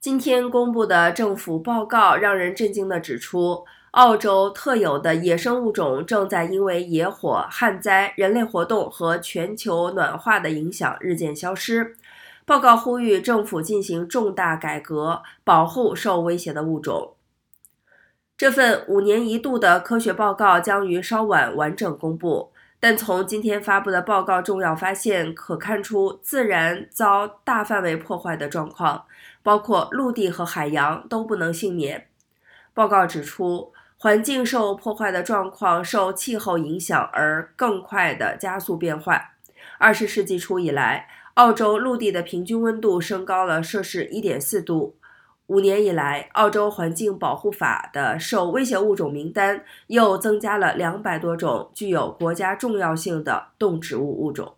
今天公布的政府报告让人震惊地指出，澳洲特有的野生物种正在因为野火、旱灾、人类活动和全球暖化的影响日渐消失。报告呼吁政府进行重大改革，保护受威胁的物种。这份五年一度的科学报告将于稍晚完整公布。但从今天发布的报告重要发现可看出，自然遭大范围破坏的状况，包括陆地和海洋都不能幸免。报告指出，环境受破坏的状况受气候影响而更快地加速变坏。二十世纪初以来，澳洲陆地的平均温度升高了摄氏1.4度。五年以来，澳洲环境保护法的受威胁物种名单又增加了两百多种具有国家重要性的动植物物种。